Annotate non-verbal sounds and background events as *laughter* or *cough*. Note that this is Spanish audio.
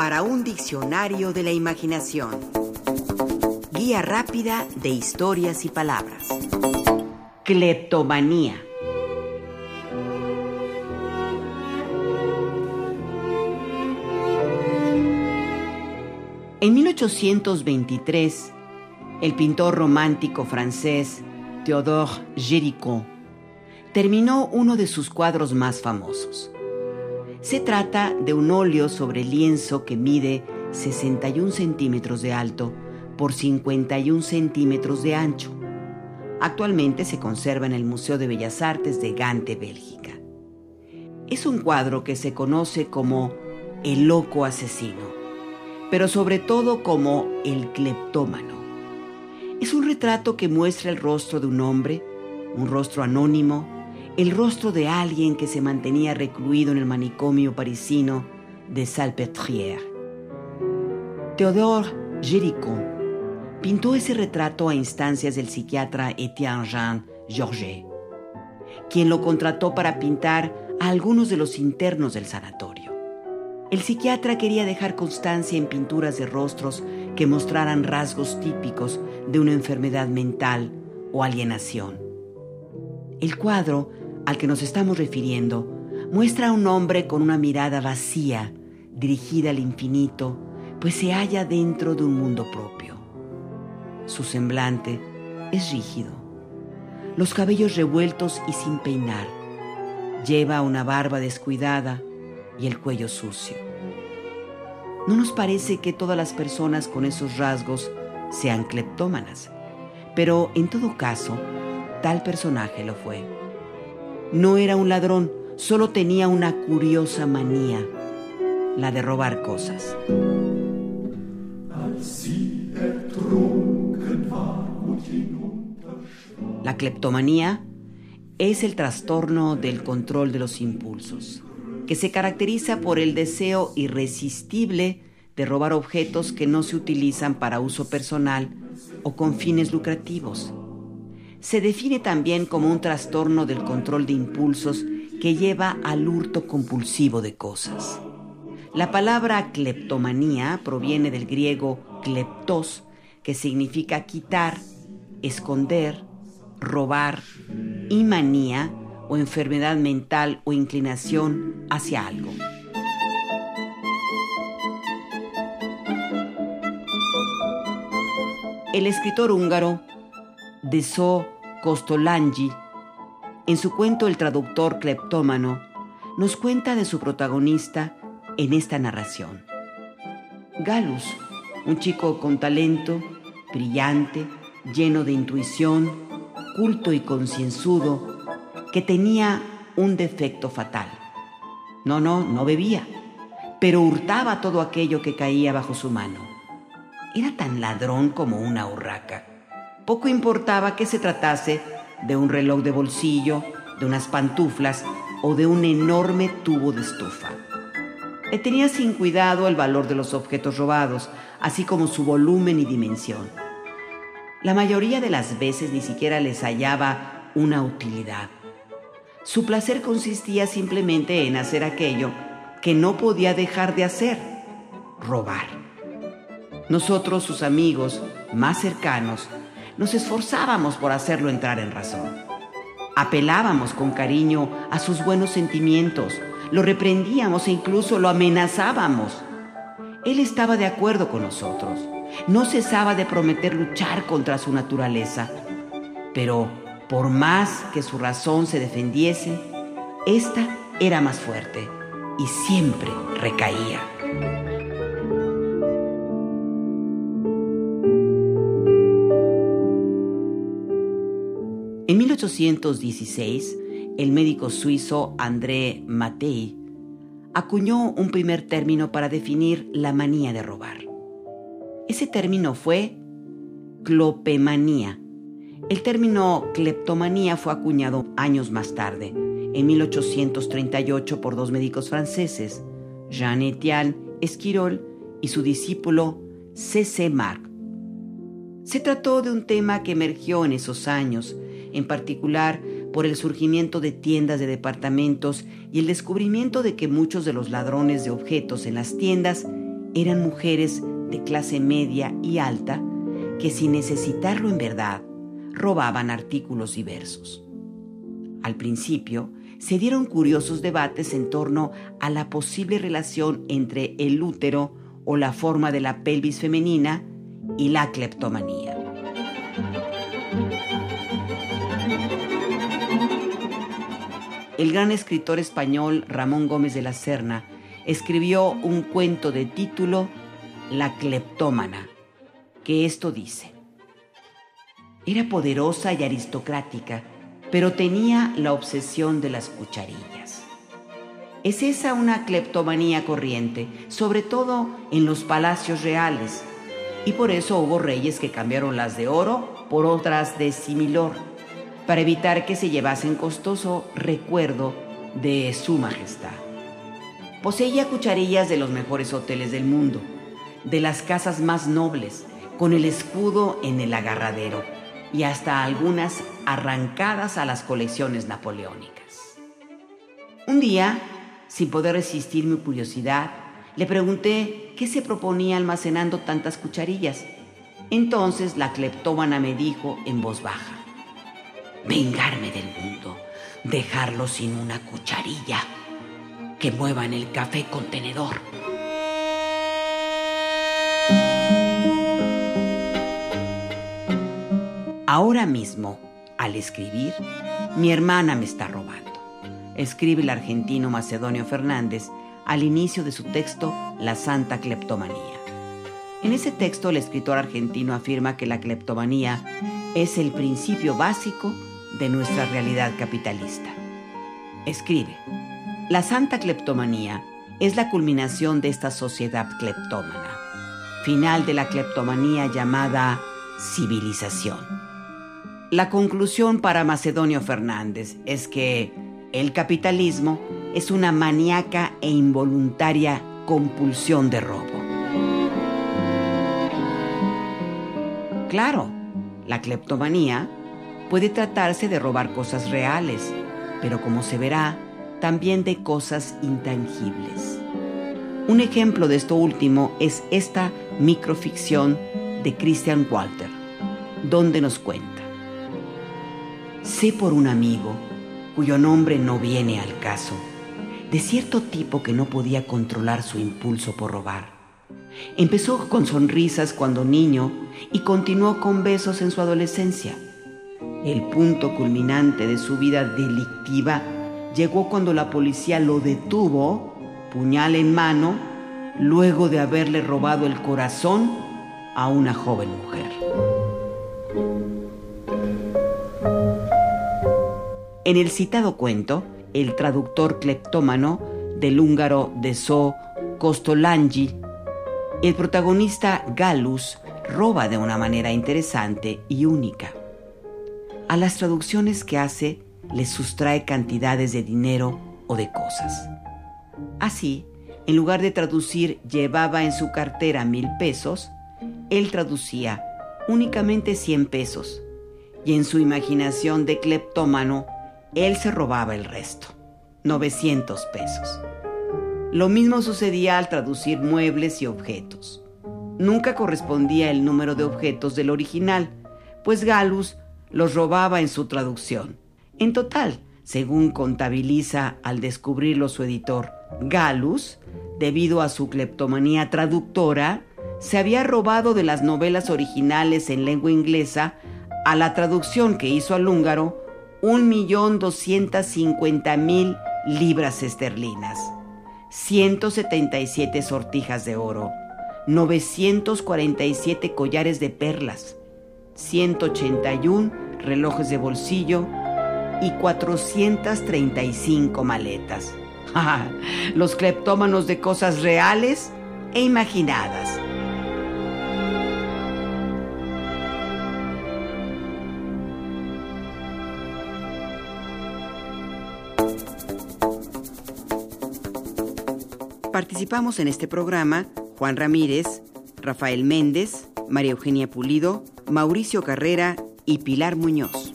para un diccionario de la imaginación. Guía rápida de historias y palabras. Cleptomanía. En 1823, el pintor romántico francés Théodore Géricault terminó uno de sus cuadros más famosos. Se trata de un óleo sobre lienzo que mide 61 centímetros de alto por 51 centímetros de ancho. Actualmente se conserva en el Museo de Bellas Artes de Gante, Bélgica. Es un cuadro que se conoce como El loco asesino, pero sobre todo como El cleptómano. Es un retrato que muestra el rostro de un hombre, un rostro anónimo, el rostro de alguien que se mantenía recluido en el manicomio parisino de Salpêtrière. Théodore Géricault pintó ese retrato a instancias del psiquiatra Etienne Jean Georget, quien lo contrató para pintar a algunos de los internos del sanatorio. El psiquiatra quería dejar constancia en pinturas de rostros que mostraran rasgos típicos de una enfermedad mental o alienación. El cuadro al que nos estamos refiriendo muestra a un hombre con una mirada vacía, dirigida al infinito, pues se halla dentro de un mundo propio. Su semblante es rígido, los cabellos revueltos y sin peinar. Lleva una barba descuidada y el cuello sucio. ¿No nos parece que todas las personas con esos rasgos sean cleptómanas? Pero en todo caso, tal personaje lo fue. No era un ladrón, solo tenía una curiosa manía, la de robar cosas. La cleptomanía es el trastorno del control de los impulsos, que se caracteriza por el deseo irresistible de robar objetos que no se utilizan para uso personal o con fines lucrativos se define también como un trastorno del control de impulsos que lleva al hurto compulsivo de cosas. La palabra cleptomanía proviene del griego kleptos, que significa quitar, esconder, robar, y manía o enfermedad mental o inclinación hacia algo. El escritor húngaro So Costolangi, en su cuento El traductor cleptómano, nos cuenta de su protagonista en esta narración. Galus, un chico con talento, brillante, lleno de intuición, culto y concienzudo, que tenía un defecto fatal. No, no, no bebía, pero hurtaba todo aquello que caía bajo su mano. Era tan ladrón como una urraca. Poco importaba que se tratase de un reloj de bolsillo, de unas pantuflas o de un enorme tubo de estufa. Le tenía sin cuidado el valor de los objetos robados, así como su volumen y dimensión. La mayoría de las veces ni siquiera les hallaba una utilidad. Su placer consistía simplemente en hacer aquello que no podía dejar de hacer, robar. Nosotros, sus amigos más cercanos, nos esforzábamos por hacerlo entrar en razón. Apelábamos con cariño a sus buenos sentimientos, lo reprendíamos e incluso lo amenazábamos. Él estaba de acuerdo con nosotros, no cesaba de prometer luchar contra su naturaleza, pero por más que su razón se defendiese, esta era más fuerte y siempre recaía. En 1816, el médico suizo André Mattei acuñó un primer término para definir la manía de robar. Ese término fue clopemanía. El término cleptomanía fue acuñado años más tarde, en 1838 por dos médicos franceses, Jean-Étienne Esquirol y su discípulo C.C. Marc. Se trató de un tema que emergió en esos años en particular por el surgimiento de tiendas de departamentos y el descubrimiento de que muchos de los ladrones de objetos en las tiendas eran mujeres de clase media y alta que sin necesitarlo en verdad robaban artículos diversos. Al principio, se dieron curiosos debates en torno a la posible relación entre el útero o la forma de la pelvis femenina y la cleptomanía. El gran escritor español Ramón Gómez de la Serna escribió un cuento de título La cleptómana, que esto dice. Era poderosa y aristocrática, pero tenía la obsesión de las cucharillas. Es esa una cleptomanía corriente, sobre todo en los palacios reales, y por eso hubo reyes que cambiaron las de oro por otras de similor, para evitar que se llevasen costoso recuerdo de su majestad. Poseía cucharillas de los mejores hoteles del mundo, de las casas más nobles, con el escudo en el agarradero y hasta algunas arrancadas a las colecciones napoleónicas. Un día, sin poder resistir mi curiosidad, le pregunté qué se proponía almacenando tantas cucharillas. Entonces la cleptómana me dijo en voz baja, vengarme del mundo, dejarlo sin una cucharilla, que muevan el café contenedor. Ahora mismo, al escribir, mi hermana me está robando. Escribe el argentino Macedonio Fernández al inicio de su texto La Santa Cleptomanía. En ese texto el escritor argentino afirma que la cleptomanía es el principio básico de nuestra realidad capitalista. Escribe, la santa cleptomanía es la culminación de esta sociedad cleptómana, final de la cleptomanía llamada civilización. La conclusión para Macedonio Fernández es que el capitalismo es una maníaca e involuntaria compulsión de robo. Claro, la cleptomanía puede tratarse de robar cosas reales, pero como se verá, también de cosas intangibles. Un ejemplo de esto último es esta microficción de Christian Walter, donde nos cuenta. Sé por un amigo, cuyo nombre no viene al caso, de cierto tipo que no podía controlar su impulso por robar. Empezó con sonrisas cuando niño y continuó con besos en su adolescencia. El punto culminante de su vida delictiva llegó cuando la policía lo detuvo, puñal en mano, luego de haberle robado el corazón a una joven mujer. En el citado cuento, el traductor cleptómano del húngaro de So Kostolanyi, el protagonista Galus roba de una manera interesante y única. A las traducciones que hace le sustrae cantidades de dinero o de cosas. Así, en lugar de traducir llevaba en su cartera mil pesos, él traducía únicamente cien pesos y en su imaginación de cleptómano él se robaba el resto, 900 pesos. Lo mismo sucedía al traducir muebles y objetos. Nunca correspondía el número de objetos del original, pues Galus los robaba en su traducción. En total, según contabiliza al descubrirlo su editor, Galus, debido a su cleptomanía traductora, se había robado de las novelas originales en lengua inglesa a la traducción que hizo al húngaro 1.250.000 libras esterlinas, 177 sortijas de oro, 947 collares de perlas, 181 relojes de bolsillo y 435 maletas. *laughs* Los cleptómanos de cosas reales e imaginadas. Participamos en este programa Juan Ramírez, Rafael Méndez, María Eugenia Pulido, Mauricio Carrera y Pilar Muñoz.